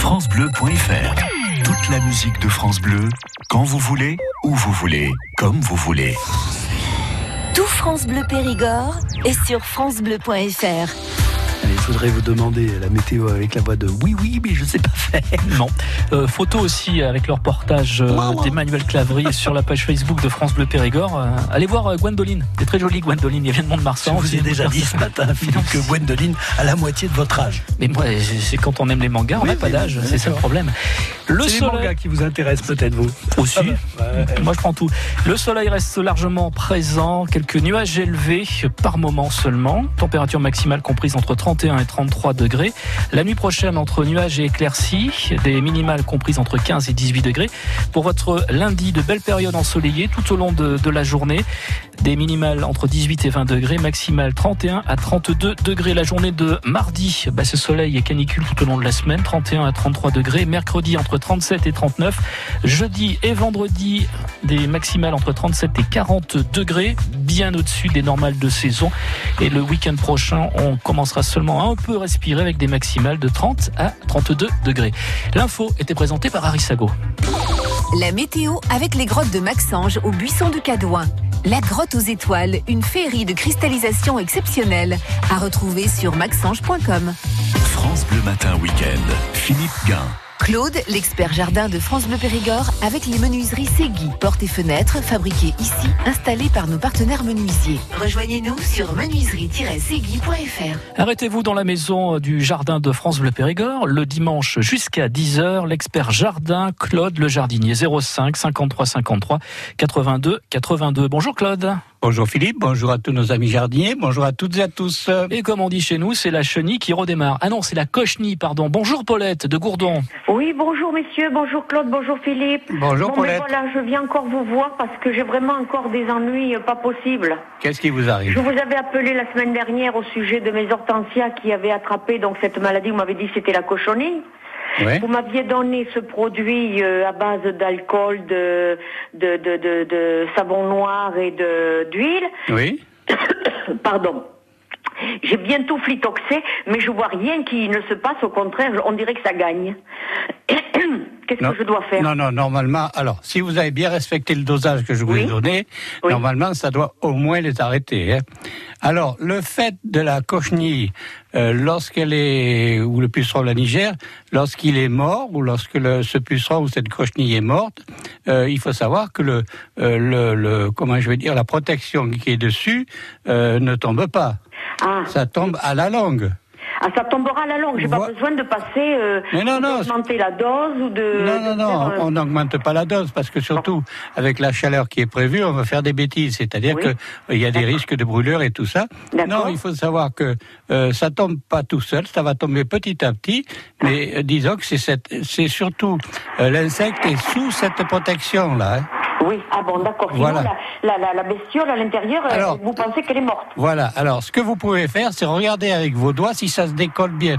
FranceBleu.fr Toute la musique de France Bleu, quand vous voulez, où vous voulez, comme vous voulez. Tout France Bleu Périgord est sur FranceBleu.fr. Allez, je voudrais vous demander la météo avec la voix de oui, oui, mais je sais pas faire. Non. Euh, photo aussi avec le reportage euh, d'Emmanuel Clavry sur la page Facebook de France Bleu Périgord. Euh, allez voir Gwendoline. C'est très joli Gwendoline. Il vient de Mont-de-Marsan. Je vous ai déjà dit ce matin, Philippe, que Gwendoline a la moitié de votre âge. Mais moi, c'est quand on aime les mangas, on n'a pas d'âge. C'est ça le problème. Le soleil... les mangas qui vous intéressent peut-être vous aussi. Ah bah, moi, je prends tout. Le soleil reste largement présent. Quelques nuages élevés par moment seulement. Température maximale comprise entre 31 et 33 degrés. La nuit prochaine, entre nuages et éclaircies, des minimales comprises entre 15 et 18 degrés. Pour votre lundi, de belles périodes ensoleillées tout au long de, la journée. Des minimales entre 18 et 20 degrés, maximales 31 à 32 degrés. La journée de mardi, ce soleil et canicule tout au long de la semaine, 31 à 33 degrés. Mercredi, entre 37 et 39. Jeudi et vendredi, des maximales entre 37 et 40 degrés, bien au-dessus des normales de saison. Et le week-end prochain, on commencera seulement un peu respirer avec des maximales de 30 à 32 degrés. L'info était présentée par Arissago. La météo avec les grottes de Maxange au buisson de Cadouin. La grotte aux étoiles, une féerie de cristallisation exceptionnelle à retrouver sur maxange.com. France Bleu Matin Week-end. Philippe Gain. Claude, l'expert jardin de France Bleu Périgord, avec les menuiseries Segui, portes et fenêtres fabriquées ici, installées par nos partenaires menuisiers. Rejoignez-nous sur menuiserie-segui.fr. Arrêtez-vous dans la maison du jardin de France Bleu Périgord le dimanche jusqu'à 10h. L'expert jardin Claude le jardinier 05 53 53 82 82. Bonjour Claude. Bonjour Philippe, bonjour à tous nos amis jardiniers, bonjour à toutes et à tous. Et comme on dit chez nous, c'est la chenille qui redémarre. Ah non, c'est la cochenille, pardon. Bonjour Paulette de Gourdon. Oui, bonjour messieurs, bonjour Claude, bonjour Philippe. Bonjour bon, Paulette. Mais voilà, je viens encore vous voir parce que j'ai vraiment encore des ennuis euh, pas possibles. Qu'est-ce qui vous arrive Je vous avais appelé la semaine dernière au sujet de mes hortensias qui avaient attrapé donc cette maladie. Vous m'avez dit que c'était la cochonnerie. Ouais. Vous m'aviez donné ce produit euh, à base d'alcool, de, de, de, de, de savon noir et de d'huile. Oui. Pardon. J'ai bien tout flitoxé, mais je vois rien qui ne se passe. Au contraire, on dirait que ça gagne. Qu'est-ce Non. que je dois faire Non, non, normalement, alors, si vous avez bien respecté le dosage que je vous ai donné, Oui. normalement, ça doit au moins les arrêter. hein. Alors, le fait de la cochenille, euh, lorsqu'elle est, ou le puceron la Niger, lorsqu'il est mort, ou lorsque le, ce puceron ou cette cochenille est morte, euh, il faut savoir que le, euh, le, le, comment je vais dire, la protection qui est dessus ne tombe pas. Ah, Ça tombe à la longue. Ah, ça tombera à la longue. J'ai pas besoin de passer, euh, Mais non, non, d'augmenter la dose ou de. Non, non, de non, faire, euh, on n'augmente pas la dose parce que surtout avec la chaleur qui est prévue, on va faire des bêtises. C'est-à-dire Oui. que euh, il y a des risques de brûlure et tout ça. D'accord. Non, il faut savoir que euh, ça tombe pas tout seul, ça va tomber petit à petit. Mais euh, disons que c'est cette, c'est surtout euh, l'insecte est sous cette protection là. hein. Oui, ah bon, d'accord. Voilà. la, la, la, bestiole à l'intérieur, euh, Alors- vous pensez qu'elle est morte Voilà. Alors, ce que vous pouvez faire, c'est regarder avec vos doigts si ça se décolle bien.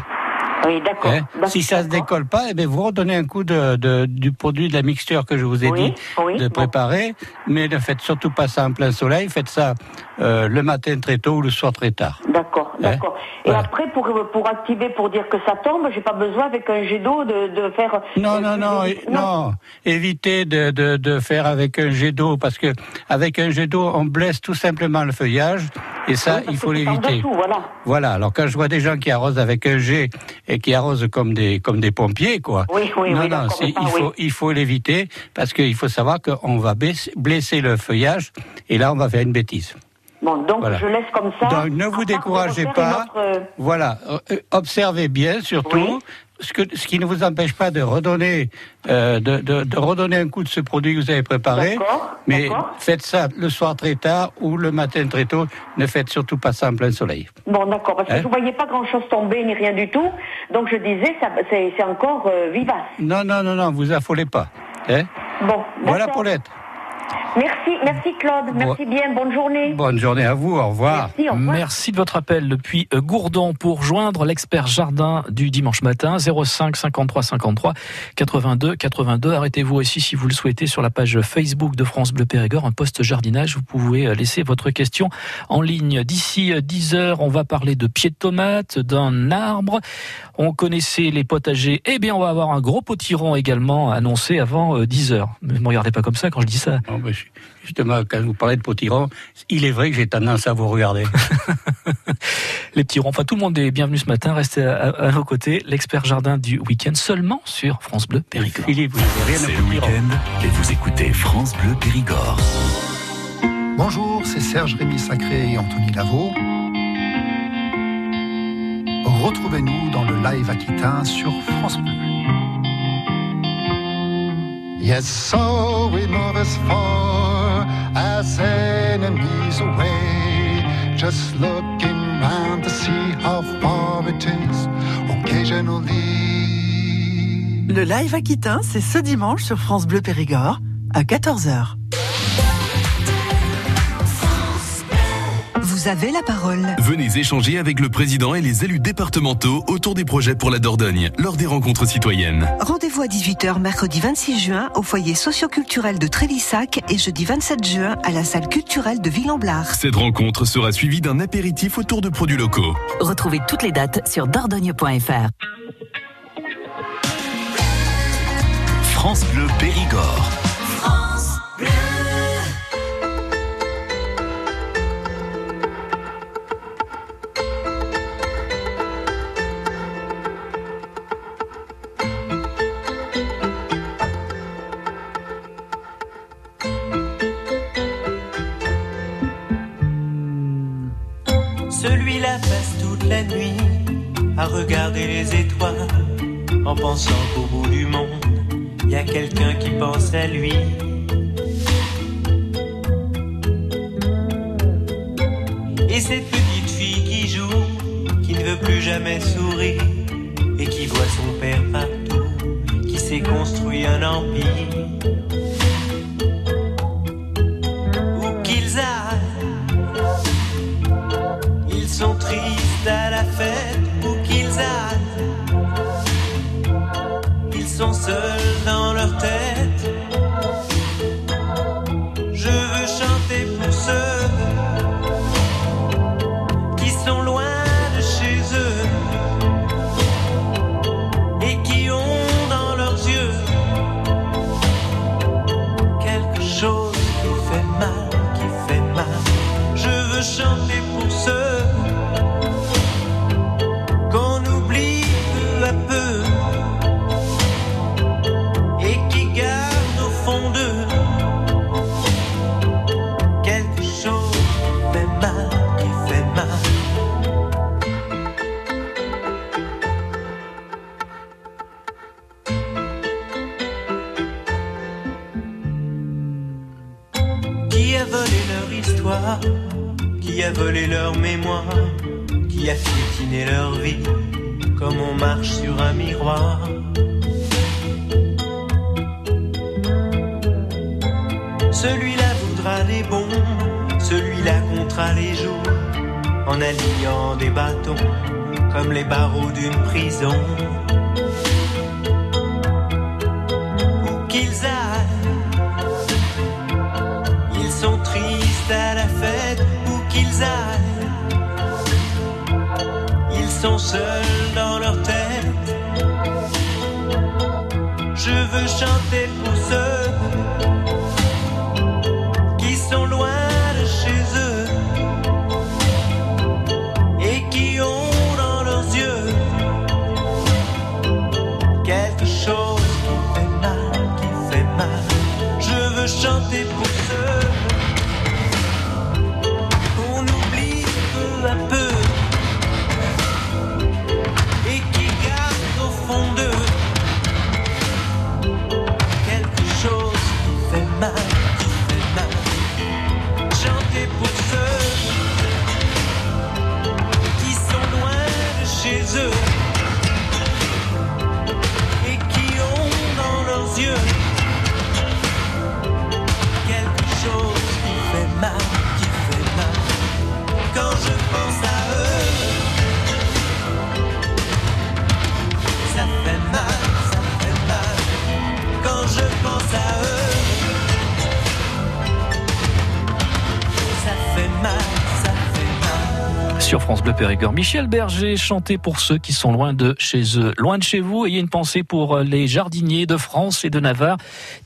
Oui, d'accord. hein. D'accord, Si ça se d'accord. décolle pas, eh bien, vous redonnez un coup de, de- du produit de la mixture que je vous ai Oui, dit oui, de bon. préparer. Mais ne faites surtout pas ça en plein soleil. Faites ça euh, le matin très tôt ou le soir très tard. D'accord, d'accord. Et Voilà. après, pour, pour activer, pour dire que ça tombe, j'ai pas besoin avec un jet d'eau de, de faire. Non, non, non, de- é- non. Évitez de, de, de faire avec un jet d'eau parce que avec un jet d'eau, on blesse tout simplement le feuillage et ça, Oui, il faut l'éviter. voilà. Voilà. Alors quand je vois des gens qui arrosent avec un jet et qui arrosent comme des comme des pompiers, quoi. Oui, oui, non, oui, non, il faut oui. il faut l'éviter parce qu'il faut savoir qu'on va blesser le feuillage et là on va faire une bêtise. Bon, donc Voilà. je laisse comme ça. Donc ne vous découragez pas. euh, Voilà, Euh, observez bien surtout. Oui. Ce, que, ce qui ne vous empêche pas de redonner, euh, de, de, de redonner un coup de ce produit que vous avez préparé. D'accord, Mais faites ça le soir très tard ou le matin très tôt. Ne faites surtout pas ça en plein soleil. Bon, d'accord, parce que Hein je voyais pas grand-chose tomber ni rien du tout. Donc je disais, c'est, encore euh, vivace. Non, non, non, non, vous affolez pas. Hein Bon, voilà. Paulette. Merci, merci Claude, merci bien, bonne journée. Bonne journée à vous, au revoir. Merci, au revoir. Merci de votre appel depuis euh, Gourdon pour joindre l'expert jardin du dimanche matin 05 53 53 82 82. Arrêtez-vous aussi si vous le souhaitez sur la page Facebook de France Bleu Périgord, un poste jardinage. Vous pouvez euh, laisser votre question en ligne. D'ici 10 heures, on va parler de pieds de tomates, d'un arbre. On connaissait les potagers. Eh bien, on va avoir un gros potiron également annoncé avant 10 heures. Ne me regardez pas comme ça quand je dis ça. Oh, je- justement, quand vous parlez de potiron, il est vrai que j'ai tendance à vous regarder. Les petits ronds. Enfin, tout le monde est bienvenu ce matin. Restez à, à- à nos côtés. L'expert jardin du week-end seulement sur France Bleu Périgord. Philippe, vous n'avez rien C'est à le week-end et vous écoutez France Bleu Périgord. Bonjour, c'est Serge Rémy Sacré et Anthony Lavaux. Retrouvez-nous dans le live aquitain sur France Bleu. Yes, so we move as far as enemies away. Just looking round to see how far it is occasionally. Le live aquitain, c'est ce dimanche sur France Bleu Périgord à 14h. Vous avez la parole. Venez échanger avec le président et les élus départementaux autour des projets pour la Dordogne lors des rencontres citoyennes. Rendez-vous à 18h mercredi 26 juin au foyer socioculturel de Trélissac et jeudi 27 juin à la salle culturelle de Ville-en-Blard. Cette rencontre sera suivie d'un apéritif autour de produits locaux. Retrouvez toutes les dates sur dordogne.fr. France Bleu Périgord. À regarder les étoiles en pensant qu'au bout du monde, il y a quelqu'un qui pense à lui. Et cette petite fille qui joue, qui ne veut plus jamais sourire et qui voit son père partout, qui s'est construit un empire. Veux Périgord, Michel Berger chantait pour ceux qui sont loin de chez eux. Loin de chez vous, ayez une pensée pour les jardiniers de France et de Navarre.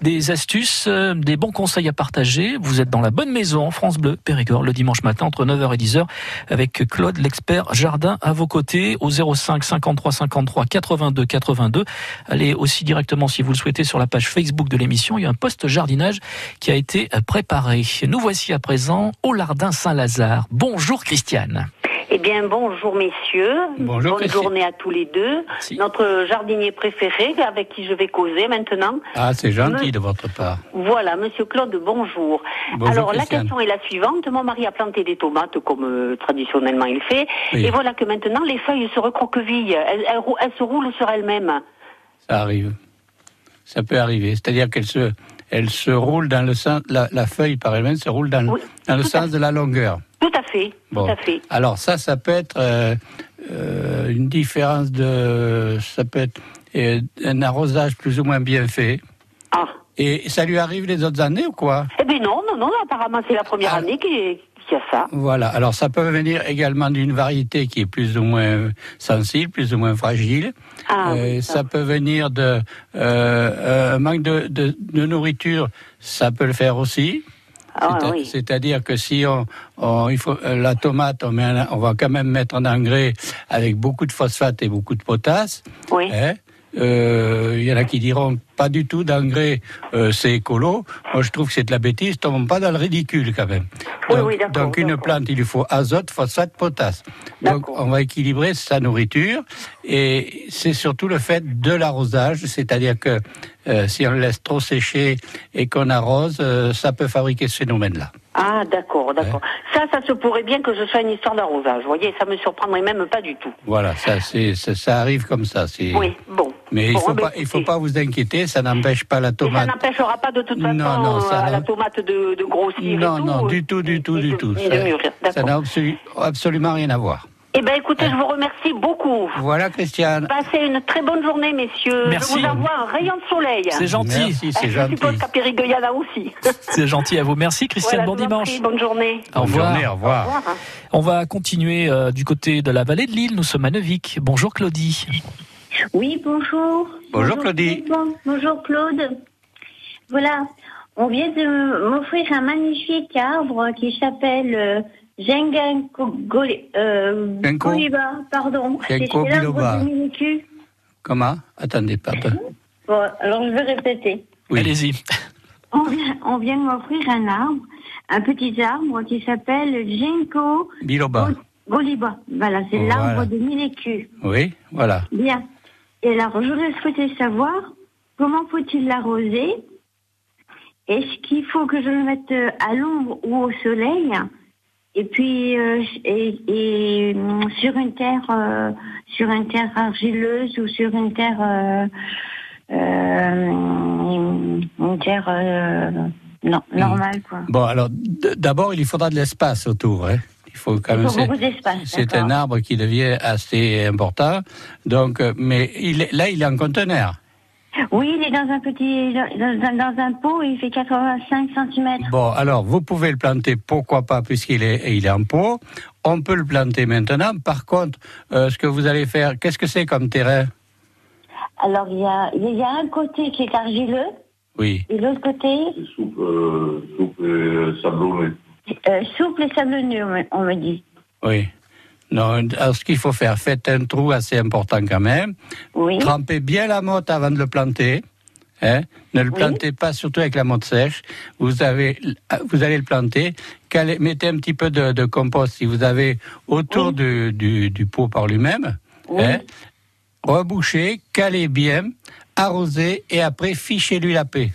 Des astuces, euh, des bons conseils à partager. Vous êtes dans la bonne maison, France Bleu Périgord, le dimanche matin entre 9h et 10h avec Claude, l'expert jardin à vos côtés au 05 53 53 82 82. Allez aussi directement si vous le souhaitez sur la page Facebook de l'émission. Il y a un post jardinage qui a été préparé. Nous voici à présent au Lardin Saint-Lazare. Bonjour Christiane. Eh bien, bonjour messieurs. Bonjour, Bonne Christine. journée à tous les deux. Notre jardinier préféré, avec qui je vais causer maintenant. Ah, c'est gentil Me- de votre part. Voilà, monsieur Claude, bonjour. Bonjour, Alors, la question est la suivante. Mon mari a planté des tomates comme euh, traditionnellement il fait. Oui. Et voilà que maintenant, les feuilles se recroquevillent. Elles, elles elles se roulent sur elles-mêmes. Ça arrive. Ça peut arriver. C'est-à-dire qu'elle se, elle se roule dans le sens, la, la feuille par elle-même se roule dans, le- dans le sens de la longueur. Tout à fait, Bon. tout à fait. Alors ça, ça peut être euh, euh, une différence de, ça peut être euh, un arrosage plus ou moins bien fait. Ah. Et ça lui arrive les autres années ou quoi? Eh bien non, non, non, apparemment c'est la première Ah. année y a ça. Voilà. Alors ça peut venir également d'une variété qui est plus ou moins sensible, plus ou moins fragile. Ah, Euh, ça peut venir de un manque de, de- de nourriture, ça peut le faire aussi. Ah, oui. C'est-à-dire que si on, on- il faut euh, la tomate, on, met un- on va quand même mettre un engrais avec beaucoup de phosphate et beaucoup de potasse. Oui. Hein Il y en a qui diront pas du tout d'engrais, euh, c'est écolo. Moi, je trouve que c'est de la bêtise. Tombons pas dans le ridicule quand même. Oui, donc, oui, d'accord, donc une plante, il lui faut azote, phosphate, potasse. Donc on va équilibrer sa nourriture et c'est surtout le fait de l'arrosage, c'est-à-dire que euh, si on le laisse trop sécher et qu'on arrose, euh, ça peut fabriquer ce phénomène-là. Ah, d'accord, d'accord. Ça, ça se pourrait bien que ce soit une histoire d'arrosage. Vous voyez, ça me surprendrait même pas du tout. Voilà, ça, c'est, ça, ça arrive comme ça. c'est- Oui, bon. Mais il Bon, faut pas, il faut pas vous inquiéter, ça n'empêche pas la Et ça tomate. n'empêchera pas de toute façon Non, non, ça euh, la tomate de, de grossir Non, et tout. non, du tout, du tout, du tout. Ça n'a absolu- absolument rien à voir. Eh bien, écoutez, je vous remercie beaucoup. Voilà, Christiane. Passez une très bonne journée, messieurs. Merci. Je vous envoie un rayon de soleil. C'est gentil. Merci, c'est Je gentil. suppose qu'à en a aussi. C'est gentil à vous. Merci Christiane, Voilà, bon je dimanche. prie, bonne journée. Au Bonne revoir. journée, au revoir. On va continuer euh, du côté de la vallée de Lille. Nous sommes à Neuvik. Bonjour Claudie. Oui, bonjour. Bonjour, Claudie. Claude. Bonjour Claude. Voilà, on vient de m'offrir un magnifique arbre qui s'appelle euh, Jengenko euh, Ginkgo. Goliba, pardon. L'arbre biloba. Comment? Attendez, pardon. Bon, alors je vais répéter. Allez-y. On vient, on vient de m'offrir un arbre, un petit arbre qui s'appelle Ginkgo Biloba. Goliba. Voilà, c'est Voilà. l'arbre de mille écus. Oui, voilà. Bien. Et alors, j'aurais souhaité savoir comment faut-il l'arroser? Est-ce qu'il faut que je le mette euh, à l'ombre ou au soleil? Et puis, euh, et, hum, sur une terre, euh, sur une terre argileuse ou sur une terre, une terre normale, quoi. Bon, alors, d'abord, il faudra de l'espace autour. Hein. Il faut quand même. c'est- un arbre qui devient assez important. Donc, euh, mais il est, là, il est en conteneur. Oui, il est dans un petit, dans, un pot il fait 85 cm. Bon, alors, vous pouvez le planter, pourquoi pas, puisqu'il est, il est en pot. On peut le planter maintenant. Par contre, euh, ce que vous allez faire, qu'est-ce que c'est comme terrain? Alors, il y a, il y a un côté qui est argileux Oui. et l'autre côté Souple, souple et sablonné. Euh, souple et sablonneux, on me, dit. Oui. Non, alors ce qu'il faut faire, faites un trou assez important quand même. Oui. Trempez bien la motte avant de le planter. Hein ne le Oui. plantez pas surtout avec la motte sèche. Vous, avez, vous allez le planter. Mettez un petit peu de, de compost si vous avez autour du, du, du pot par lui-même. Hein Rebouchez, calez bien, arrosez et après fichez-lui la paix.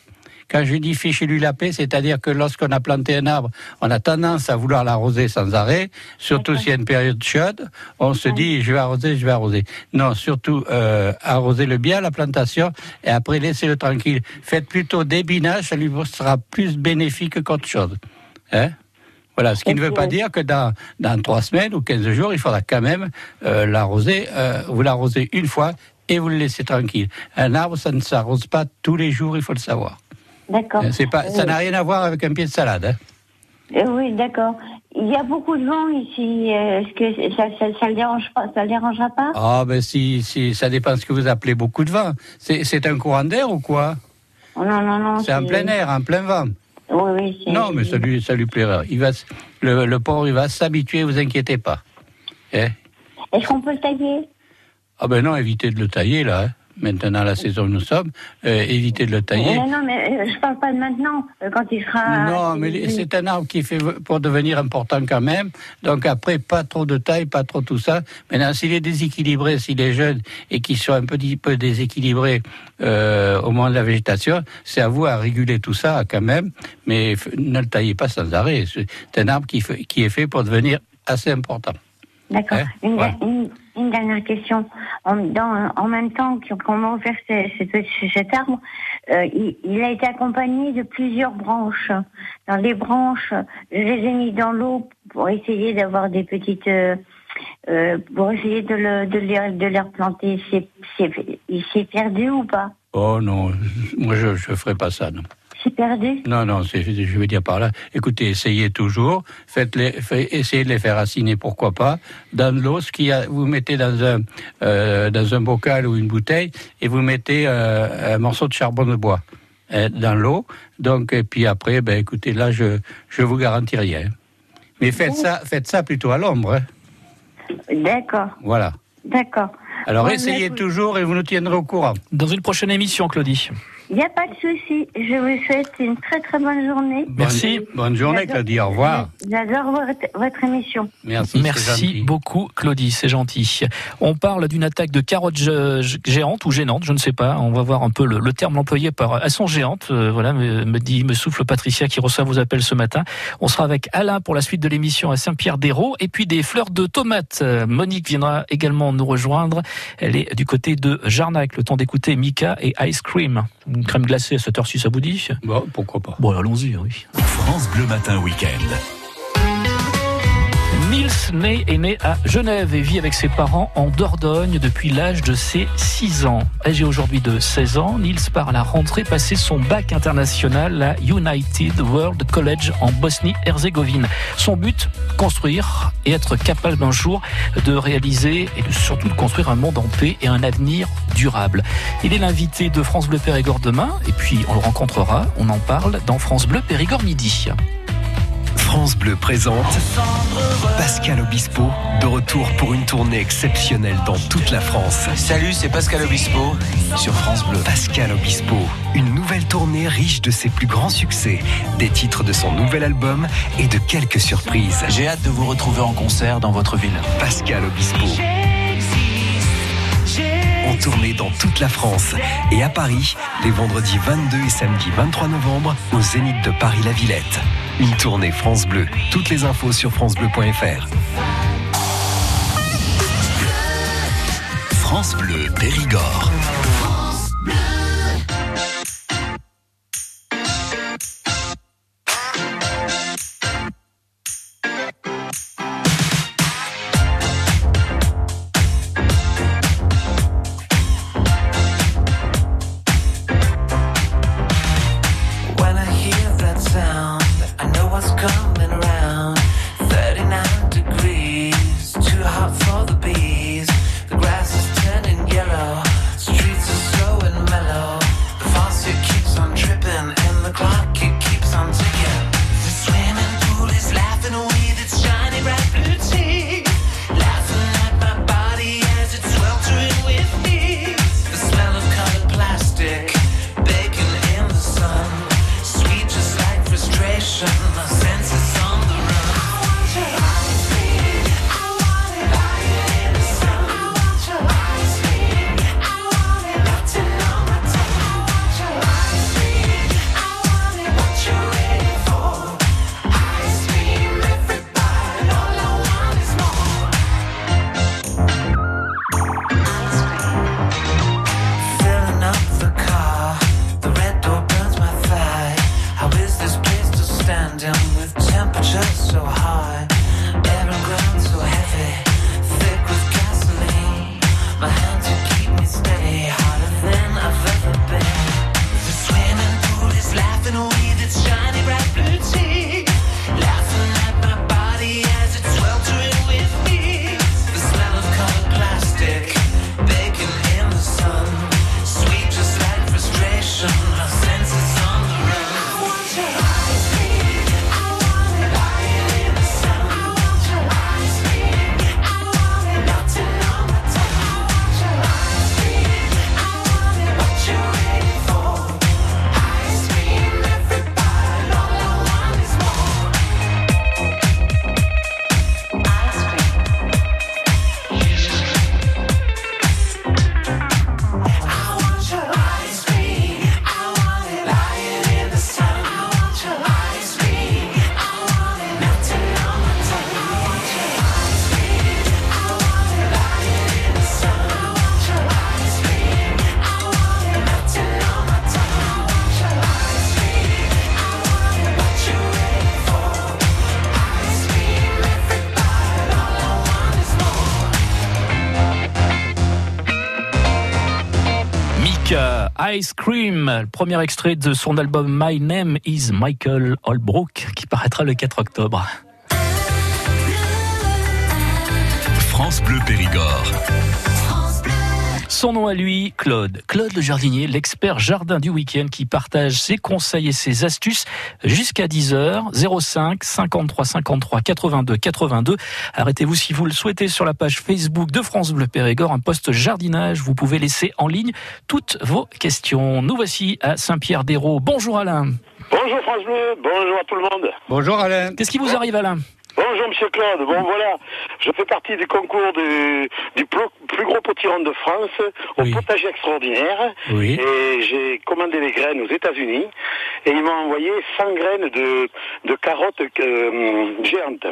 Quand je dis fichez-lui la paix, c'est-à-dire que lorsqu'on a planté un arbre, on a tendance à vouloir l'arroser sans arrêt, surtout s'il y a une période chaude. On se dit, je vais arroser, je vais arroser. Non, surtout, euh, arrosez-le bien, la plantation, et après, laissez-le tranquille. Faites plutôt des binages, ça lui sera plus bénéfique qu'autre chose. Hein voilà, ce qui ne veut pas dire que dans, dans trois semaines ou 15 jours, il faudra quand même euh, l'arroser. euh, vous l'arrosez une fois et vous le laissez tranquille. Un arbre, ça ne s'arrose pas tous les jours, il faut le savoir. D'accord. C'est pas, ça Euh, n'a rien à voir avec un pied de salade. hein. euh, oui, d'accord. Il y a beaucoup de vent ici. euh, Est-ce que ça, ça, ça le dérange pas Ça le dérangera pas? Ah, ben si, si, ça dépend ce que vous appelez beaucoup de vent. C'est un courant d'air ou quoi? Oh, Non, non, non. C'est en plein air, en plein vent. Oui, oui. c'est- Non, mais ça lui, ça lui plaira. Il va, le, le porc, il va s'habituer, vous inquiétez pas. Eh Est-ce qu'on peut le tailler? Ah ben non, évitez de le tailler, là. hein. Maintenant, la saison où nous sommes, euh, évitez de le tailler. Non, non, mais euh, je parle pas de maintenant, euh, quand il sera. Non, mais les- c'est un arbre qui fait pour devenir important quand même. Donc après, pas trop de taille, pas trop tout ça. Maintenant, s'il est déséquilibré, s'il est jeune et qu'il soit un petit peu déséquilibré euh, au moment de la végétation, c'est à vous à réguler tout ça quand même. Mais ne le taillez pas sans arrêt. C'est un arbre qui, est fait pour devenir assez important. D'accord. Hein, Une, voilà. une- une dernière question. En, même temps qu'on m'a offert ce- ce- cet arbre, euh, il, a été accompagné de plusieurs branches. Dans les branches, je les ai mis dans l'eau pour essayer d'avoir des petites... euh, euh, pour essayer de, le, de, les, de les replanter. Il s'est perdu ou pas? Oh non, moi je ne ferai pas ça. Non. C'est perdu Non, non, c'est- je veux dire par là. Écoutez, essayez toujours. Fait- essayez de les faire raciner, pourquoi pas. Dans de l'eau, ce qu'il y a, vous mettez dans un, euh, dans un bocal ou une bouteille et vous mettez euh, un morceau de charbon de bois euh, dans l'eau. Donc, et puis après, ben, écoutez, là, je, je vous garantis rien. Mais faites ça, faites ça plutôt à l'ombre. hein. D'accord, Voilà. d'accord. Alors, Ouais, essayez toujours et vous nous tiendrez au courant. Dans une prochaine émission, Claudie. Il n'y a pas de souci. Je vous souhaite une très très bonne journée. Merci. Bonne, journée, Claudie. Au revoir. J'adore votre, votre émission. Merci. Merci beaucoup, Claudie, c'est gentil. On parle d'une attaque de carottes gé- géantes ou gênantes, je ne sais pas. On va voir un peu le, le terme employé par. Elles sont géantes, euh, voilà, me, me dit, me souffle Patricia qui reçoit vos appels ce matin. On sera avec Alain pour la suite de l'émission à Saint-Pierre-d'Hérault et puis des fleurs de tomates. Monique viendra également nous rejoindre. Elle est du côté de Jarnac. Le temps d'écouter Mika et Ice Cream. Une crème glacée à cette heure-ci, ça vous dit? Bon, pourquoi pas. Bon, allons-y, oui. France Bleu Matin Week-end. Nils Ney est né à Genève et vit avec ses parents en Dordogne depuis l'âge de ses 6 ans. Âgé aujourd'hui de 16 ans, Nils part à la rentrée passer son bac international à United World College en Bosnie-Herzégovine. Son but, construire et être capable un jour de réaliser et surtout de construire un monde en paix et un avenir durable. Il est l'invité de France Bleu Périgord demain et puis on le rencontrera, on en parle dans France Bleu Périgord midi. France Bleu présente Pascal Obispo, de retour pour une tournée exceptionnelle dans toute la France. Salut, c'est Pascal Obispo sur France Bleu. Pascal Obispo, une nouvelle tournée riche de ses plus grands succès, des titres de son nouvel album et de quelques surprises. J'ai hâte de vous retrouver en concert dans votre ville. Pascal Obispo. En tournée dans toute la France et à Paris, les vendredis 22 et samedi 23 novembre, au Zénith de Paris-La Villette. Une tournée France Bleu. Toutes les infos sur francebleu.fr. France Bleu Périgord. Premier extrait de son album My Name is Michael Holbrook qui paraîtra le 4 octobre. France Bleu Périgord. Son nom à lui, Claude. Claude le jardinier, l'expert jardin du week-end qui partage ses conseils et ses astuces jusqu'à 10h. 05 53 53 82 82. Arrêtez-vous si vous le souhaitez sur la page Facebook de France Bleu Périgord, un poste jardinage. Vous pouvez laisser en ligne toutes vos questions. Nous voici à Saint-Pierre-d'Hérault. Bonjour Alain. Bonjour France Bleu, bonjour à tout le monde. Bonjour Alain. Qu'est-ce qui vous arrive Alain? Bonjour Monsieur Claude. Bon voilà, je fais partie du concours du, du plus, gros potiron de France au potager extraordinaire. Oui. Et j'ai commandé les graines aux États-Unis et ils m'ont envoyé 100 graines de, de carottes euh, géantes.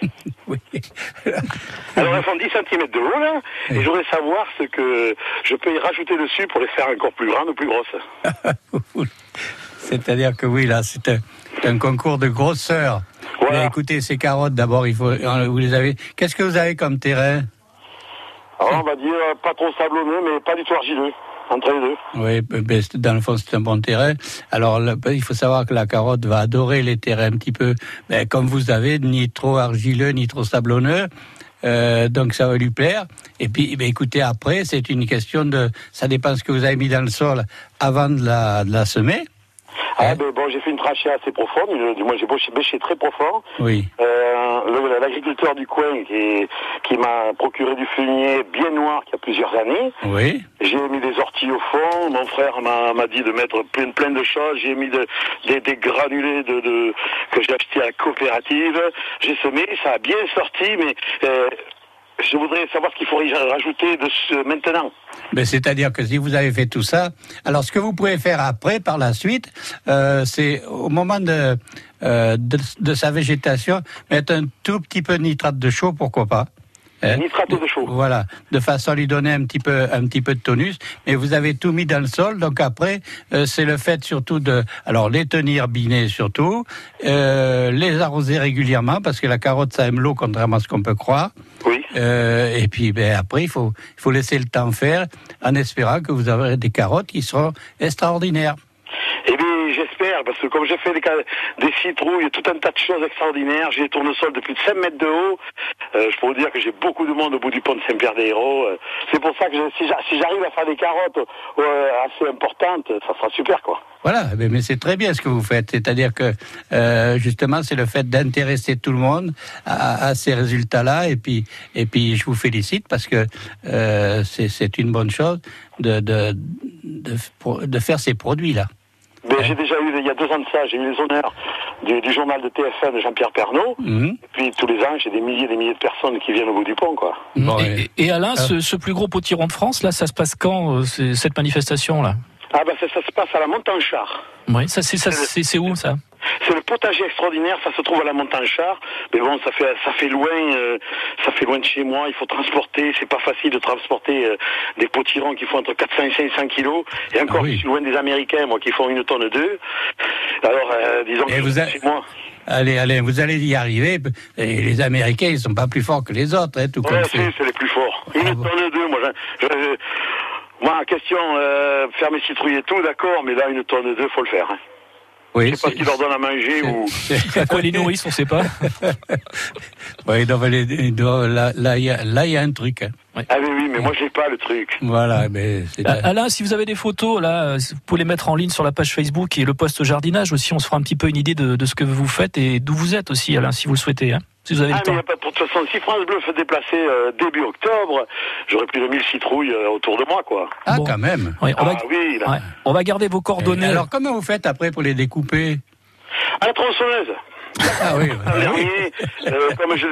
Alors elles font 10 cm de haut là, et je voudrais savoir ce que je peux y rajouter dessus pour les faire encore plus grandes ou plus grosses. C'est-à-dire que oui, là, c'est un, c'est un concours de grosseur. Mais écoutez, ces carottes, d'abord, il faut, euh, vous les avez. Qu'est-ce que vous avez comme terrain? Alors on va dire euh, pas trop sablonneux, mais pas du tout argileux. Entre les deux. Oui, dans le fond, c'est un bon terrain. Alors, il faut savoir que la carotte va adorer les terrains un petit peu, ben, comme vous avez, ni trop argileux, ni trop sablonneux. Euh, donc, ça va lui plaire. Et puis, ben, écoutez, après, c'est une question de, ça dépend ce que vous avez mis dans le sol avant de la, de la semer. Ah ben bon, j'ai fait une trachée assez profonde, du moins j'ai bêché, très profond. Oui. Euh, L'agriculteur du coin qui, qui m'a procuré du fumier bien noir il y a plusieurs années. Oui. J'ai mis des orties au fond. Mon frère m'a m'a dit de mettre plein, plein de choses. J'ai mis de- des, des granulés de, de- que j'ai achetés à la coopérative. J'ai semé, ça a bien sorti, mais euh, je voudrais savoir ce qu'il faudrait rajouter de ce, maintenant. Ben, C'est-à-dire que si vous avez fait tout ça, alors ce que vous pouvez faire après, par la suite, euh, c'est au moment de, euh, de, de sa végétation, mettre un tout petit peu de nitrate de chaux, pourquoi pas hein. Nitrate de chaux. Voilà, de façon à lui donner un petit peu, un petit peu de tonus. Mais vous avez tout mis dans le sol, donc après, euh, c'est le fait surtout de, alors les tenir binés surtout, euh, les arroser régulièrement parce que la carotte ça aime l'eau contrairement à ce qu'on peut croire. Oui. Euh, et puis ben après il faut, faut laisser le temps faire en espérant que vous aurez des carottes qui seront extraordinaires. Parce que comme j'ai fait des, des citrouilles, tout un tas de choses extraordinaires, j'ai des tournesols de plus de 5 mètres de haut, euh, je peux vous dire que j'ai beaucoup de monde au bout du pont de Saint-Pierre-des-Héros. euh. c'est pour ça que si j'a- si j'arrive à faire des carottes euh, assez importantes, ça sera super, quoi. Voilà, mais, c'est très bien ce que vous faites. C'est-à-dire que justement, c'est le fait d'intéresser tout le monde à, ces résultats-là. Et puis, et puis, je vous félicite parce que c'est une bonne chose de, de faire ces produits-là. Mais j'ai déjà eu, il y a deux ans de ça, j'ai eu les honneurs du, du journal de TF1 de Jean-Pierre Pernaud. Mhm. Et puis tous les ans, j'ai des milliers et des milliers de personnes qui viennent au bout du pont, quoi. et, et Alain, ce, ce plus gros potiron de France, là, ça se passe quand, euh, c'est- cette manifestation-là Ah ben ça, ça se passe à la Montanchard. Oui, ça, c'est, ça, c'est, c'est où, ça? C'est le potager extraordinaire, ça se trouve à la Montanchard, mais bon, ça fait ça fait loin, euh, ça fait loin de chez moi. Il faut transporter, c'est pas facile de transporter euh, des potirons qui font entre 400 et 500 kilos, et Ah encore je suis loin des Américains, moi, qui font une tonne deux. Alors, euh, disons que vous a- chez moi. Allez, allez, vous allez y arriver. Et les Américains, ils sont pas plus forts que les autres, hein, tout Ouais, comme c'est les plus forts. Une tonne deux, moi, je, je- moi, question, euh, faire mes citrouilles et tout, d'accord, mais là, une tonne deux, faut le faire. Hein. Oui, je sais pas ce qu'ils leur donnent à manger ou. À quoi les nourrices, on sait pas. Ils doivent- là, là, il y a, y un truc. hein. Ah oui, oui, mais moi, j'ai pas le truc. Voilà, mais c'est. Ah, Alain, si vous avez des photos, là, vous pouvez les mettre en ligne sur la page Facebook et le post jardinage aussi. On se fera un petit peu une idée de, de ce que vous faites et d'où vous êtes aussi, Alain, si vous le souhaitez. hein, si vous avez Ah, le mais y temps. a pas, de toute façon, si France Bleu fait déplacer euh, début octobre, j'aurai plus de 1000 citrouilles euh, autour de moi, quoi. Ah, quand même. Oui, on, va, Ah oui, là. ouais, on va garder vos coordonnées. Alors, comment vous faites après pour les découper? À la tronçonneuse. Ah oui, L'an dernier, euh, comme je,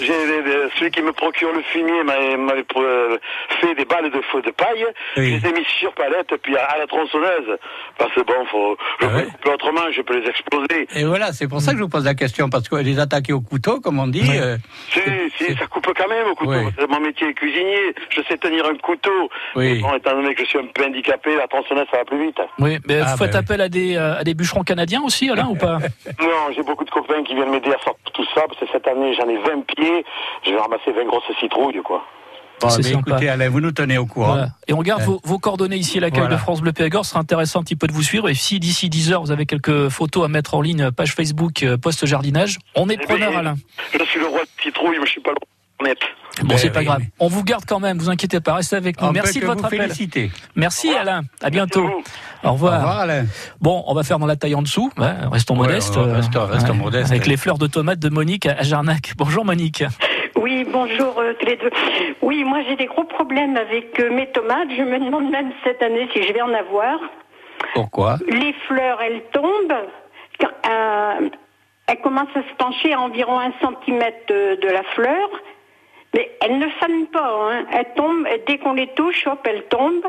j'ai les- les- celui qui me procure le fumier m'a m'a, euh, fait des balles de feu de paille, je les ai mis sur palette puis à, à la tronçonneuse. Parce que bon, faut, je peux couper autrement, je peux les exploser. Et voilà, c'est pour ça que je vous pose la question, parce que les attaquer au couteau, comme on dit. euh, Si, si, ça coupe quand même au couteau. Oui. C'est Mon métier est cuisinier, je sais tenir un couteau. Oui. Mais Bon, étant donné que je suis un peu handicapé, la tronçonneuse, ça va plus vite. Oui, mais Ah, vous faites bah appel à des, euh, à des bûcherons canadiens aussi, Alain, ou pas? Non, j'ai beaucoup de copains qui viennent m'aider à sortir tout ça, parce que cette année, j'en ai 20 pieds, je vais ramasser 20 grosses citrouilles, quoi. Bon, C'est mais écoutez, Alain, vous nous tenez au courant. Voilà. Et on garde Ouais. vos, vos coordonnées ici à l'accueil Voilà. de France Bleu Périgord. Ce sera intéressant un petit peu de vous suivre. Et si d'ici 10 heures, vous avez quelques photos à mettre en ligne, page Facebook, euh, post jardinage, on est preneur, Alain. Je suis le roi de citrouille, mais je suis pas le net. Bon, c'est Ben pas oui, grave. On vous garde quand même, vous inquiétez pas, restez avec nous. On Merci de votre vous appel. féliciter. Merci Alain, à bientôt. Au revoir. Au revoir, Alain. Bon, on va faire dans la taille en dessous, Ouais, restons Ouais, modestes. euh, restons- restons modestes. Avec les fleurs de tomates de Monique à Jarnac. Bonjour Monique. Oui, bonjour euh, tous les deux. Oui, moi j'ai des gros problèmes avec euh, mes tomates. Je me demande même cette année si je vais en avoir. Pourquoi? Les fleurs, elles tombent. Euh, elles commencent à se pencher à environ un centimètre de, de la fleur. Mais elles ne fanent pas. Hein. Elles tombent, et dès qu'on les touche, hop, elles tombent.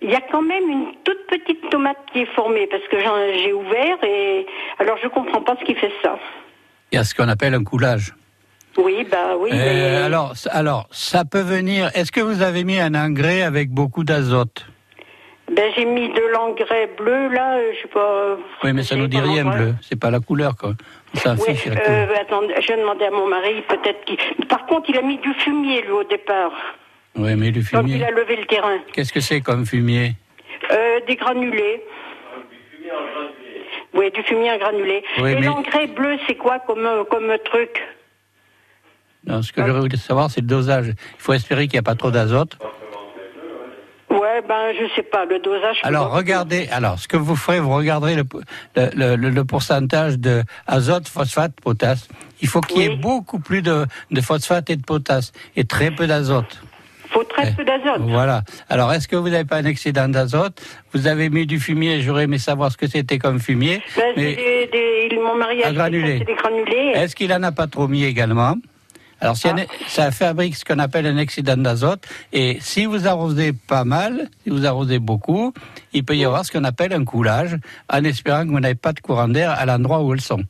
Il y a quand même une toute petite tomate qui est formée parce que j'ai ouvert et alors je comprends pas ce qui fait ça. Il y a ce qu'on appelle un coulage. Oui, bah oui. Euh, mais- alors, alors, ça peut venir. Est-ce que vous avez mis un engrais avec beaucoup d'azote? Ben, j'ai mis de l'engrais bleu, là, euh, je sais pas. euh, Oui, mais ça nous dit rien bleu. C'est pas la couleur, quoi. On s'en Ouais, fiche, la couleur. euh, attendez, je vais demander à mon mari, peut-être qu'il... Par contre, il a mis du fumier, lui, au départ, Oui, mais du quand il fumier. a levé le terrain. Qu'est-ce que c'est comme fumier Euh, des granulés. Oui, du fumier en granulé. Oui, Et mais- l'engrais bleu, c'est quoi comme, euh, comme truc Non, ce que je voulais savoir, c'est le dosage. Il faut espérer qu'il n'y a pas trop d'azote. Ouais, ben, je sais pas, le dosage... Alors, regardez, alors, ce que vous ferez, vous regarderez le, le, le- le pourcentage de azote, phosphate, potasse. Il faut qu'il y ait beaucoup plus de, de phosphate et de potasse, et très peu d'azote. faut très peu d'azote. Voilà. Alors, est-ce que vous n'avez pas un excédent d'azote? Vous avez mis du fumier, j'aurais aimé savoir ce que c'était comme fumier. Ben, mais des, des- mon mari a granulé. est-ce qu'il en a pas trop mis également? Alors, si un- ça fabrique ce qu'on appelle un excédent d'azote, et si vous arrosez pas mal, si vous arrosez beaucoup, il peut y avoir ce qu'on appelle un coulage, en espérant que vous n'avez pas de courant d'air à l'endroit où elles sont.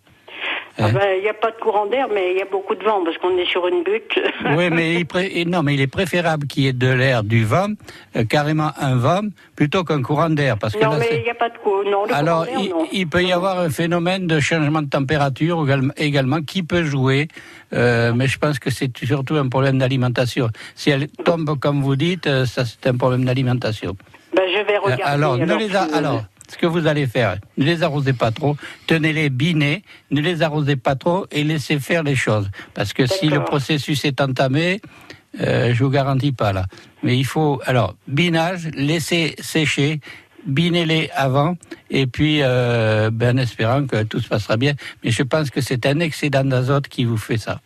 Ah ben, Il n'y a pas de courant d'air, mais il y a beaucoup de vent, parce qu'on est sur une butte. Oui, mais il, pré- non, mais il est préférable qu'il y ait de l'air, du vent, euh, carrément un vent, plutôt qu'un courant d'air, parce que non, là, mais il n'y a pas de courant. Non, Alors, courant il, non. il peut y avoir un phénomène de changement de température également, qui peut jouer, euh, mais je pense que c'est surtout un problème d'alimentation. Si elle tombe comme vous dites, euh, ça c'est un problème d'alimentation. Ben, je vais regarder. alors, ne les a- alors, ce que vous allez faire, ne les arrosez pas trop, tenez-les binés, ne les arrosez pas trop et laissez faire les choses. Parce que si le processus est entamé, euh, je vous garantis pas là. Mais il faut, alors, binage, laissez sécher, binez-les avant, et puis, euh, ben, en espérant que tout se passera bien. Mais je pense que c'est un excédent d'azote qui vous fait ça.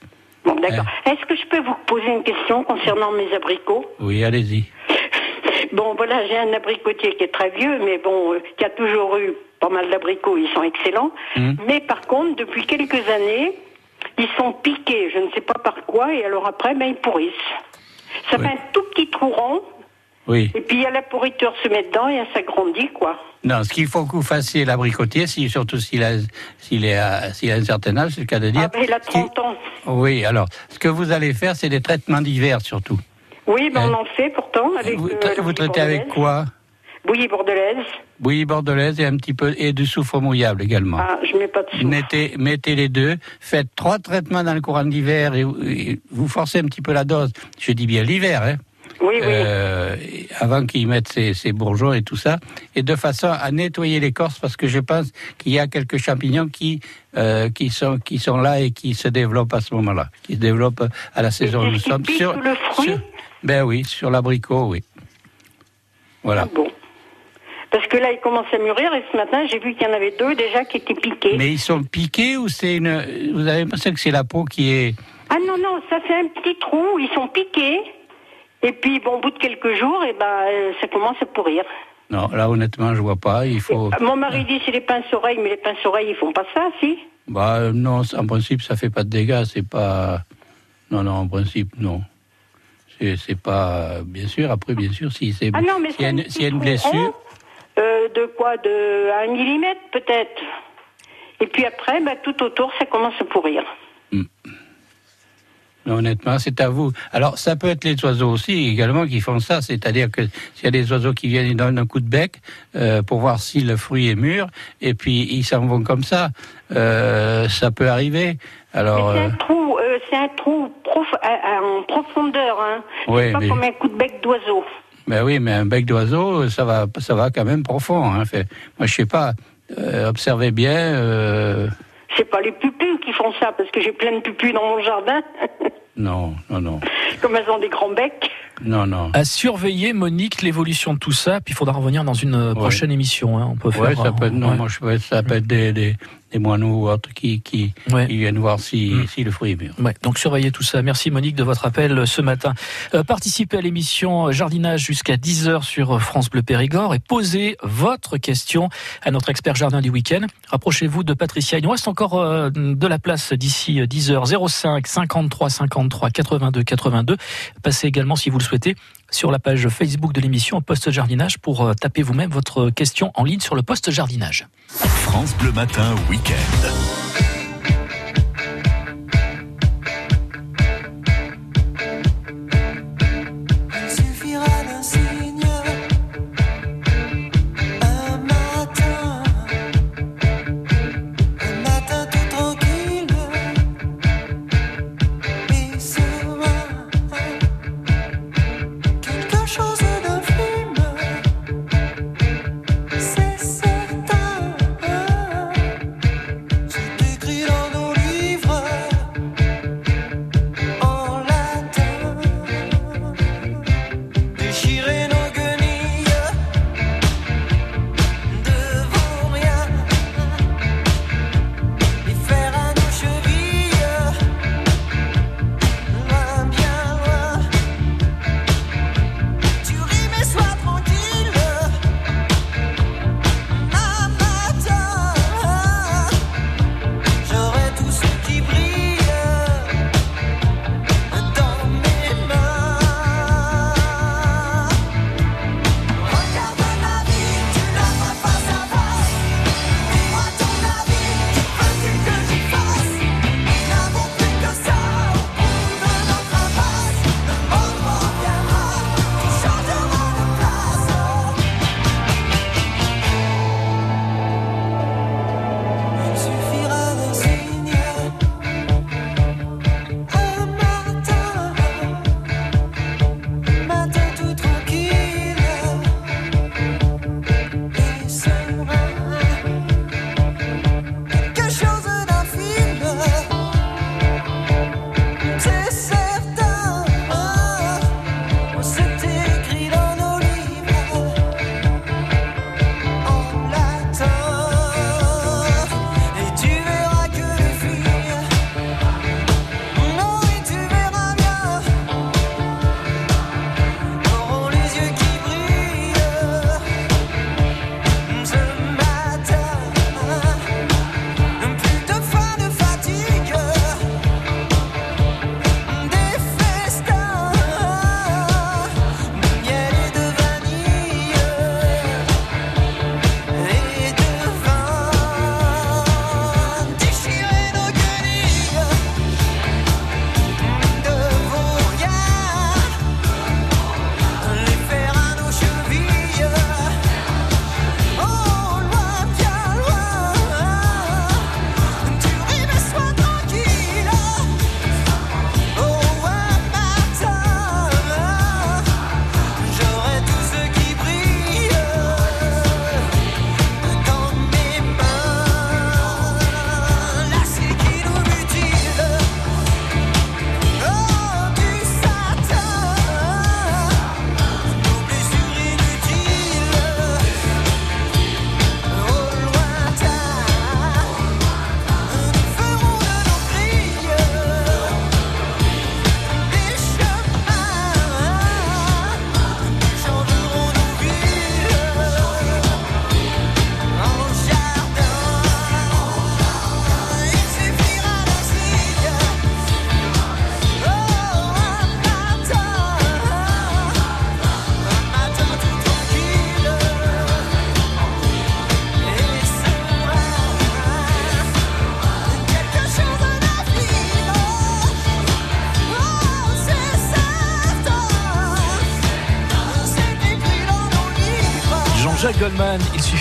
Bon, d'accord. Est-ce que je peux vous poser une question concernant mes abricots? Oui, allez-y. Bon, voilà, j'ai un abricotier qui est très vieux, mais bon, euh, qui a toujours eu pas mal d'abricots, ils sont excellents. Hum. Mais par contre, depuis quelques années, ils sont piqués, je ne sais pas par quoi, et alors après, ben, ils pourrissent. Ça Oui. fait un tout petit trou rond, Oui. et puis il y a la pourriture se met dedans, et ça grandit, quoi. Non, ce qu'il faut que vous fassiez l'abricotier, si, surtout s'il a, s'il est à- s'il a un certain âge, c'est le cas de dire. Ah, ben, il a 30 ans. Oui, alors, ce que vous allez faire, c'est des traitements d'hiver surtout. Oui, ben, on en fait pourtant avec Vous, euh, tra- vous traitez avec quoi? Bouillie bordelaise. Bouillie bordelaise et un petit peu et du soufre mouillable également. Ah, je mets pas de soufre. Mettez, mettez les deux, faites trois traitements dans le courant d'hiver et, vous- et vous forcez un petit peu la dose. Je dis bien l'hiver, hein. Oui, oui. Euh, avant qu'ils mettent ses, ses bourgeons et tout ça, et de façon à nettoyer l'écorce parce que je pense qu'il y a quelques champignons qui euh, qui sont qui sont là et qui se développent à ce moment-là, qui se développent à la saison où nous sommes sous le fruit? sur- ben oui, sur l'abricot, oui. Voilà. Bon. Parce que là, il commence à mûrir et ce matin, j'ai vu qu'il y en avait deux déjà qui étaient piqués. Mais ils sont piqués ou c'est une Vous avez l'impression que c'est la peau qui est Ah non, non, ça fait un petit trou, ils sont piqués. Et puis, bon, au bout de quelques jours, et ben, euh, ça commence à pourrir. Non, là honnêtement, je vois pas. Il faut. Mon mari dit c'est les pinces-oreilles, mais les pinces-oreilles, ils font pas ça, si? Bah non, en principe, ça fait pas de dégâts. C'est pas. Non, non, en principe, non. C'est pas. Bien sûr. Après, bien sûr, si c'est. Ah un une, a une blessure. euh, de quoi? De un millimètre, peut-être. Et puis après, ben, tout autour, ça commence à pourrir. Non, honnêtement, c'est à vous. Alors, ça peut être les oiseaux aussi également qui font ça, c'est-à-dire que s'il y a des oiseaux qui viennent, ils donnent un coup de bec euh, pour voir si le fruit est mûr, et puis ils s'en vont comme ça. Euh, ça peut arriver. Alors, C'est un trou, euh, prof- en profondeur. Hein. Oui, c'est pas mais- comme un coup de bec d'oiseau. Ben oui, mais un bec d'oiseau, ça va, ça va quand même profond. Hein. Fait, moi, je sais pas. euh, observez bien. euh, C'est pas les pupus qui font ça, parce que j'ai plein de pupus dans mon jardin, non, non, non, comme elles ont des grands becs. non, non. À surveiller, Monique, l'évolution de tout ça, puis il faudra revenir dans une euh, prochaine émission. hein. On peut Ouais, faire. ça peut être, euh, non, ouais. moi, je ça peut être des, des, des moineaux ou autres qui, qui, qui viennent voir si, Mm. si le fruit est mûr. Ouais, donc surveillez tout ça. Merci Monique de votre appel euh, ce matin. Euh, participez à l'émission euh, Jardinage jusqu'à 10h sur France Bleu Périgord et posez votre question à notre expert jardin du week-end. Rapprochez-vous de Patricia. Il nous reste encore euh, de la place d'ici euh, 10h 05 53 53 82 82. Passez également si vous le souhaitez sur la page Facebook de l'émission Poste Jardinage pour euh, taper vous-même votre question en ligne sur le poste jardinage. France Bleu Matin Week-end.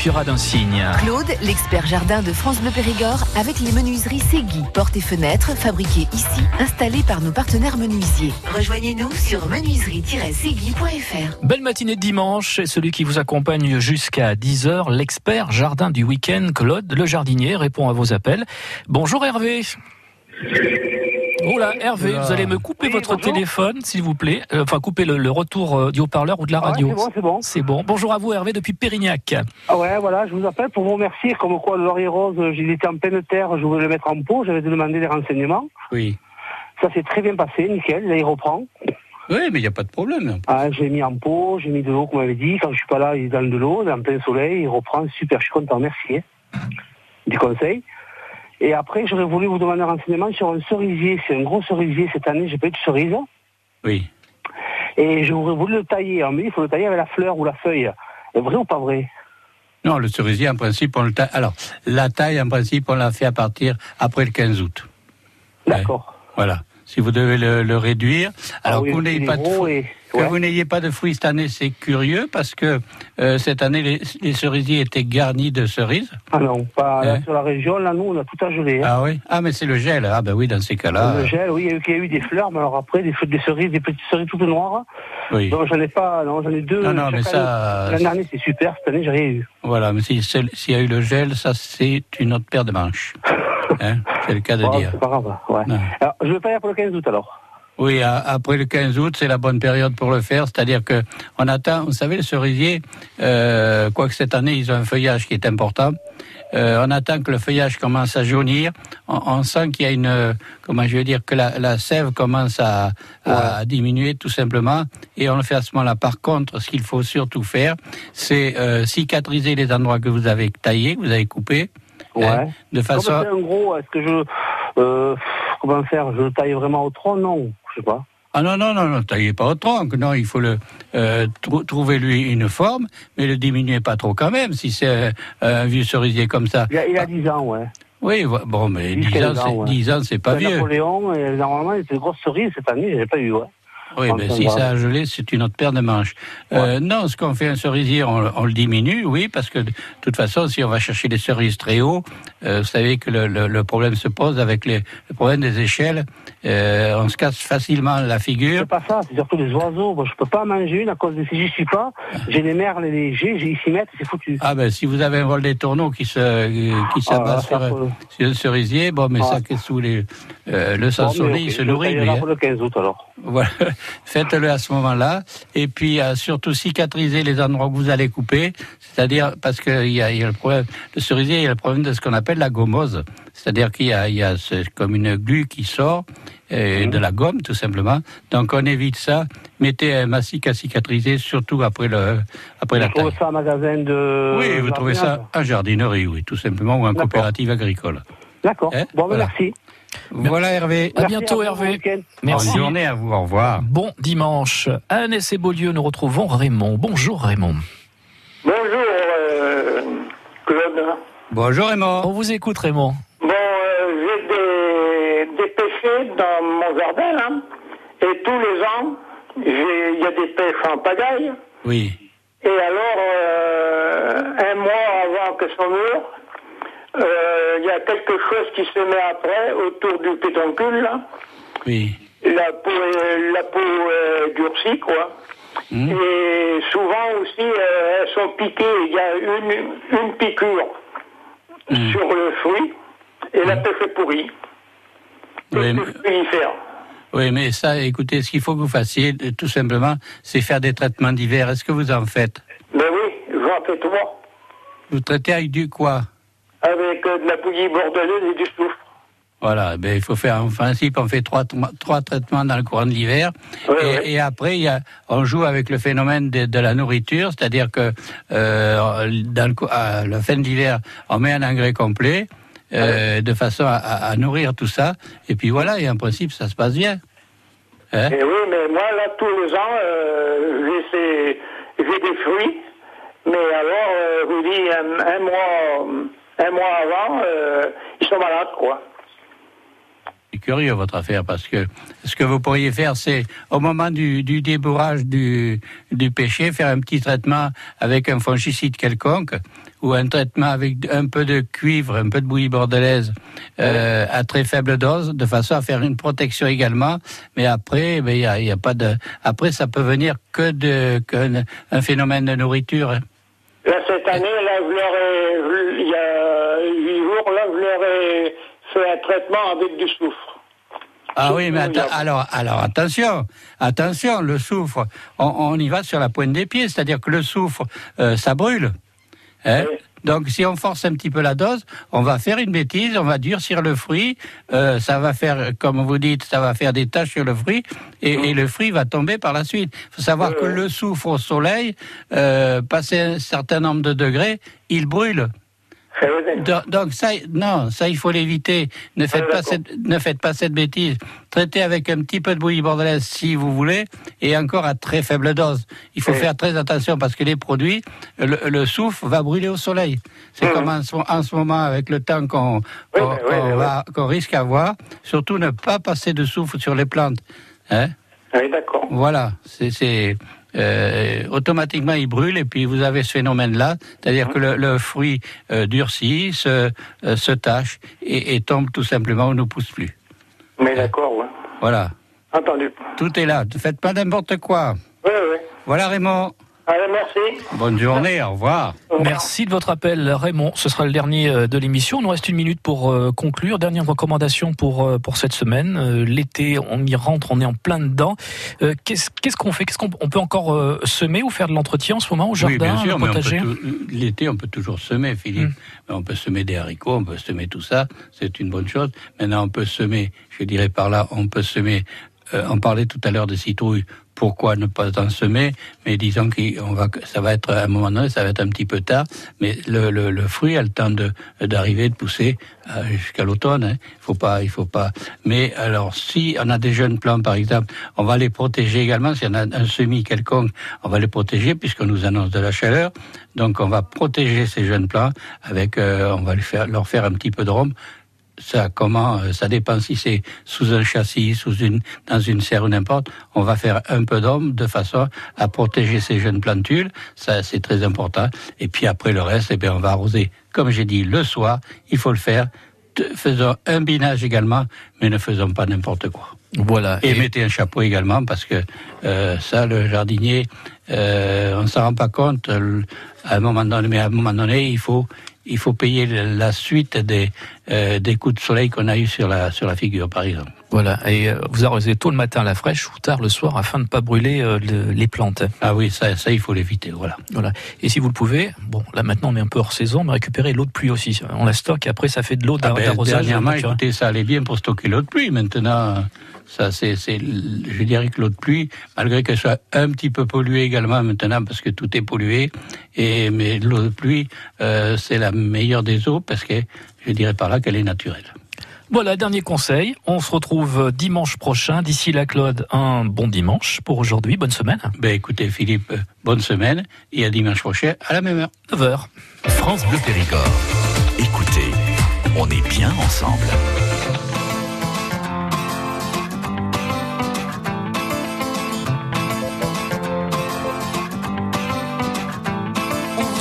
Suffira d'un signe. Claude, l'expert jardin de France Bleu Périgord, avec les menuiseries Segui. Portes et fenêtres fabriquées ici, installées par nos partenaires menuisiers. Rejoignez-nous sur menuiserie-segui.fr. Belle matinée de dimanche, et celui qui vous accompagne jusqu'à 10h, l'expert jardin du week-end, Claude, le jardinier, répond à vos appels. Bonjour Hervé. Oh là, Hervé, vous allez me couper votre téléphone, s'il vous plaît. Euh, enfin, couper le, le retour euh, du haut-parleur ou de la Ah ouais, radio. c'est bon, c'est bon. Bonjour à vous, Hervé, depuis Pérignac. Ah ouais, voilà, je vous appelle pour vous remercier. Comme quoi, le laurier rose, il était en pleine terre, je voulais le mettre en pot, j'avais demandé des renseignements. Oui. Ça s'est très bien passé, nickel, là il reprend. Oui, mais il n'y a pas de problème. Ah, j'ai mis en pot, j'ai mis de l'eau, comme on m'avait dit. Quand je suis pas là, il donne de l'eau, il est en plein soleil, il reprend, super, je suis content, merci. hein, Du conseil. Et après, j'aurais voulu vous demander un renseignement sur un cerisier. C'est un gros cerisier cette année, j'ai pas eu de cerise. Oui. Et j'aurais voulu le tailler. On me dit, il faut le tailler avec la fleur ou la feuille. Est vrai ou pas vrai? Non, le cerisier, en principe, on le taille. Alors, la taille, en principe, on la fait à partir après le 15 août. D'accord. Voilà. Si vous devez le, le réduire, alors Ah oui, que vous n'ayez pas de fruits, et- que ouais. vous n'ayez pas de fruits cette année, c'est curieux parce que euh, cette année les, les cerisiers étaient garnis de cerises. Ah non, pas là, Hein? sur la région, là, nous, on a tout à geler. hein. Ah oui? Ah mais c'est le gel. Ah ben oui, dans ces cas-là. Le gel, oui, il y a eu- des fleurs, mais alors après, des, des cerises, des petites cerises toutes noires. Oui. Donc j'en ai pas, non, j'en ai deux. Non, non, mais ça, année. L'année dernière, c'est super, cette année, j'ai rien eu. Voilà, mais si- s'il y a eu le gel, ça c'est une autre paire de manches. Hein, c'est le cas de Oh, dire. c'est pas grave, ouais. Alors, je vais pas aller pour le 15 août, alors. Oui, après le 15 août, c'est la bonne période pour le faire. C'est-à-dire que on attend, vous savez, le cerisier, euh, quoique cette année, ils ont un feuillage qui est important. Euh, on attend que le feuillage commence à jaunir. On, on sent qu'il y a une, comment je veux dire, que la, la sève commence à, à diminuer tout simplement. Et on le fait à ce moment-là. Par contre, ce qu'il faut surtout faire, c'est euh, cicatriser les endroits que vous avez taillés, que vous avez coupés. Ouais. hein, de façon. Comme c'est un gros, est-ce que je. Euh, comment faire Je le taille vraiment au tronc Non, je sais pas. Ah non, non, non, non, taillez pas au tronc. Non, il faut le euh, trou- trouver lui une forme, mais le diminuez pas trop quand même, si c'est euh, un vieux cerisier comme ça. Il a, il a 10 ans, ouais. Oui, bon, mais 10 ans, 15 c'est, ouais. 10 ans, c'est pas vieux. Napoléon, et normalement, il était grosse cerise cette année, j'ai pas eu, ouais. Oui, mais si ça a gelé, c'est une autre paire de manches. Euh, non, ce qu'on fait un cerisier, on, on le diminue, oui, parce que de toute façon, si on va chercher des cerises très haut, euh, vous savez que le, le- le problème se pose avec les, le problème des échelles. Euh, on se casse facilement la figure. C'est pas ça, c'est surtout les oiseaux. Moi, je peux pas manger une à cause de si j'y suis pas. J'ai des merles et des G, j'ai s'y mettre, c'est foutu. Ah ben si vous avez un vol des tourneaux qui se qui s'abat Ah, sur, ça peut- sur le cerisier, bon mais Ah. ça qu'est sous les euh, le Bon, sansonnet, mais il se nourrit pour le 15 août alors. Voilà, faites-le à ce moment-là. Et puis euh, surtout cicatriser les endroits que vous allez couper, c'est-à-dire parce qu'il y a, il y a le problème, le cerisier, il y a le problème de ce qu'on appelle la gommose, c'est-à-dire qu'il y a, il y a ce- comme une glu qui sort euh, de la gomme tout simplement. Donc on évite ça. Mettez un mastic à cicatriser, surtout après le après la Je trouve taille. ça en magasin de. Oui, vous trouvez ça en jardinerie, oui, tout simplement, ou en D'accord. coopérative agricole. D'accord. Hein bon, ben, Voilà. merci. Voilà Hervé. À bientôt, Hervé. Merci. Bonne journée à vous, au revoir. Bon dimanche. À Annès et Beaulieu, nous retrouvons Raymond. Bonjour Raymond. Bonjour, euh, Claude. Bonjour Raymond. On vous écoute Raymond. Bon, euh, j'ai des, des pêchers dans mon jardin, là, et tous les ans, j'ai- il y a des pêches en pagaille, Oui. et alors, euh, un mois avant que ça meure, euh, il y a quelque chose qui se met après, autour du pétoncule, là. Oui. La peau, est- la peau est durcie, quoi. Et souvent aussi, euh, elles sont piquées. Il y a une, une piqûre sur le fruit et la pêche est pourrie. Oui, mais-. Oui, mais ça, écoutez, ce qu'il faut que vous fassiez, euh, tout simplement, c'est faire des traitements d'hiver. Est-ce que vous en faites? Mais oui, j'en fais trois. Vous traitez avec du quoi? Avec euh, de la bouillie bordelaise et du soufre. Voilà, ben, il faut faire, en principe, on fait trois, trois traitements dans le courant de l'hiver. et, et après, il y a, on joue avec le phénomène de, de la nourriture, c'est-à-dire que euh, dans le, à la fin de l'hiver, on met un engrais complet, euh, de façon à, nourrir tout ça. Et puis voilà, et en principe, ça se passe bien. Hein Et oui, mais moi, là, tous les ans, euh, j'ai des fruits. Mais alors, je vous dis, un, un mois, un mois avant, euh, ils sont malades, quoi. curieux votre affaire parce que ce que vous pourriez faire, c'est au moment du, du débourrage du, du péché, faire un petit traitement avec un fongicide quelconque ou un traitement avec un peu de cuivre, un peu de bouillie bordelaise euh, à très faible dose, de façon à faire une protection également. Mais après, il n'y a, y a pas de. Après, ça peut venir que de qu'un un phénomène de nourriture. hein. Là, cette année, là, je leur ai, fait un traitement avec du soufre. Ah oui, mais atta- alors, alors attention, attention, le soufre, on, on y va sur la pointe des pieds, c'est-à-dire que le soufre, euh, ça brûle. Hein Donc, si on force un petit peu la dose, on va faire une bêtise, on va durcir le fruit, euh, ça va faire, comme vous dites, ça va faire des taches sur le fruit, et, et le fruit va tomber par la suite. Il faut savoir que le soufre au soleil, euh, passé un certain nombre de degrés, il brûle. Donc, donc ça, non, ça il faut l'éviter. Ne faites pas cette, ne faites pas cette bêtise. Traitez avec un petit peu de bouillie bordelaise si vous voulez, et encore à très faible dose. Il faut faire très attention parce que les produits, le, le soufre va brûler au soleil. C'est comme en ce, en ce moment avec le temps qu'on qu'on- qu'on va- qu'on risque d'avoir. Surtout ne pas passer de soufre sur les plantes. Hein Oui, d'accord. voilà, c'est, euh, automatiquement il brûle et puis vous avez ce phénomène-là, c'est-à-dire que le, le fruit euh, durcit, se, euh, se tâche et, et tombe tout simplement ou ne pousse plus. Mais d'accord, ouais. Voilà, Entendu. tout est là. Ne faites pas n'importe quoi. Oui, oui. Voilà Raymond. Allez, merci. Bonne journée, au revoir. Merci de votre appel, Raymond. Ce sera le dernier euh, de l'émission. Il nous reste une minute pour euh, conclure. Dernière recommandation pour euh, pour cette semaine. L'été, on y rentre, on est en plein dedans. Qu'est-ce qu'on fait? Qu'est-ce qu'on on peut encore semer ou faire de l'entretien en ce moment au jardin, oui, bien sûr, potager? l'été, on peut toujours semer, Philippe. Hmm. On peut semer des haricots, on peut semer tout ça, c'est une bonne chose. Maintenant, on peut semer, je dirais par là, on peut semer. euh, on parlait tout à l'heure de citrouilles. Pourquoi ne pas en semer Mais disons qu'on va, ça va être à un moment donné, ça va être un petit peu tard. Mais le, fruit a le temps d'arriver, de pousser euh, jusqu'à l'automne. Hein. Il faut pas, il faut pas. Mais alors, si on a des jeunes plants, par exemple, on va les protéger également. Si on a un semis quelconque, on va les protéger puisqu'on nous annonce de la chaleur. Donc, on va protéger ces jeunes plants avec, euh, on va leur faire un petit peu de rhum. Ça, comment, euh, ça dépend si c'est sous un châssis, sous une, dans une serre ou n'importe. On va faire un peu d'homme de façon à protéger ces jeunes plantules. Ça, c'est très important. Et puis après le reste, eh bien, on va arroser. Comme j'ai dit, le soir, il faut le faire. Faisons un binage également, mais ne faisons pas n'importe quoi. Voilà. Et, mettez un chapeau également parce que euh, ça, le jardinier, euh, on s'en rend pas compte. euh, À un moment donné, mais à un moment donné, il faut il faut payer la suite des euh, des coups de soleil qu'on a eu sur la sur la figure, par exemple. Voilà. Et euh, vous arrosez tôt le matin à la fraîche ou tard le soir afin de ne pas brûler euh, le- les plantes. Ah oui, ça, ça il faut l'éviter, voilà. Voilà. Et si vous le pouvez, bon, là maintenant on est un peu hors saison, mais récupérez l'eau de pluie aussi. On la stocke et après ça fait de l'eau Ah d'ar- ben, d'arrosage. dernièrement, écoutez, ça allait bien pour stocker l'eau de pluie. Maintenant, ça, c'est, c'est, je dirais que l'eau de pluie, malgré qu'elle soit un petit peu polluée également maintenant, parce que tout est pollué, et mais l'eau de pluie, euh, c'est la meilleure des eaux parce que je dirais par là qu'elle est naturelle. Voilà, dernier conseil. On se retrouve dimanche prochain. D'ici là, Claude, un bon dimanche pour aujourd'hui. Bonne semaine. Ben écoutez, Philippe, euh, bonne semaine et à dimanche prochain à la même heure. 9h. France Bleu Périgord. Écoutez, on est bien ensemble.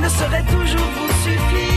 ne saurait toujours vous suffire